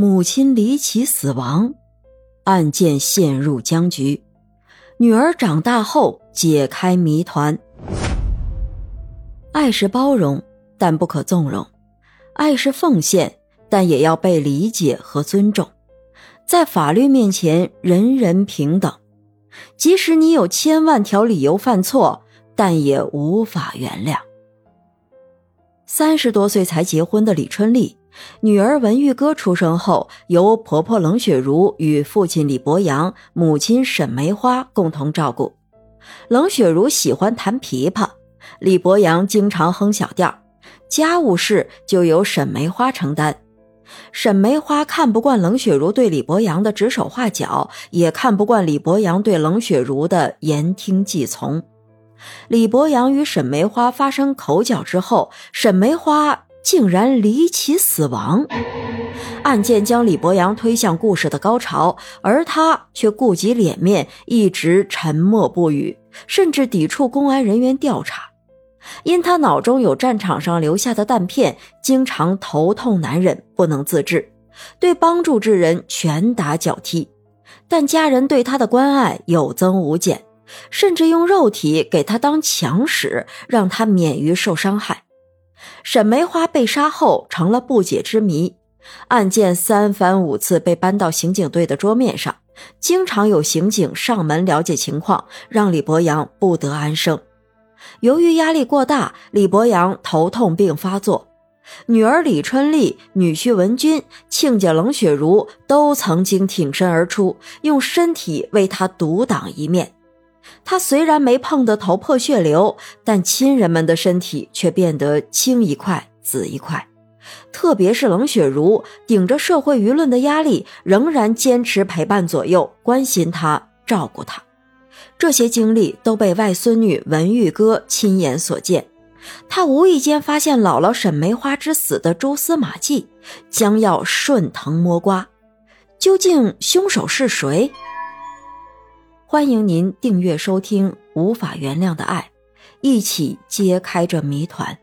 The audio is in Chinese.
母亲离奇死亡，案件陷入僵局。女儿长大后解开谜团。爱是包容，但不可纵容；爱是奉献，但也要被理解和尊重。在法律面前，人人平等。即使你有千万条理由犯错，但也无法原谅。三十多岁才结婚的李春丽，女儿文玉歌出生后，由婆婆冷雪茹与父亲李博阳、母亲沈梅花共同照顾。冷雪茹喜欢弹琵琶，李博阳经常哼小调，家务事就由沈梅花承担。沈梅花看不惯冷雪茹对李博阳的指手画脚，也看不惯李博阳对冷雪茹的言听计从。李博阳与沈梅花发生口角之后，沈梅花竟然离奇死亡。案件将李博洋推向故事的高潮，而他却顾及脸面，一直沉默不语，甚至抵触公安人员调查。因他脑中有战场上留下的弹片，经常头痛难忍，不能自制，对帮助之人拳打脚踢。但家人对他的关爱有增无减，甚至用肉体给他当强使，让他免于受伤害。沈梅花被杀后成了不解之谜，案件三番五次被搬到刑警队的桌面上，经常有刑警上门了解情况，让李博洋不得安生。由于压力过大，李博洋头痛病发作，女儿李春丽、女婿文军、亲家冷雪茹都曾经挺身而出，用身体为他独挡一面。他虽然没碰得头破血流，但亲人们的身体却变得青一块紫一块。特别是冷雪茹，顶着社会舆论的压力，仍然坚持陪伴左右，关心他，照顾他。这些经历都被外孙女文玉歌亲眼所见，她无意间发现姥姥沈梅花之死的蛛丝马迹，将要顺藤摸瓜。究竟凶手是谁？欢迎您订阅收听《无法原谅的爱》，一起揭开这谜团。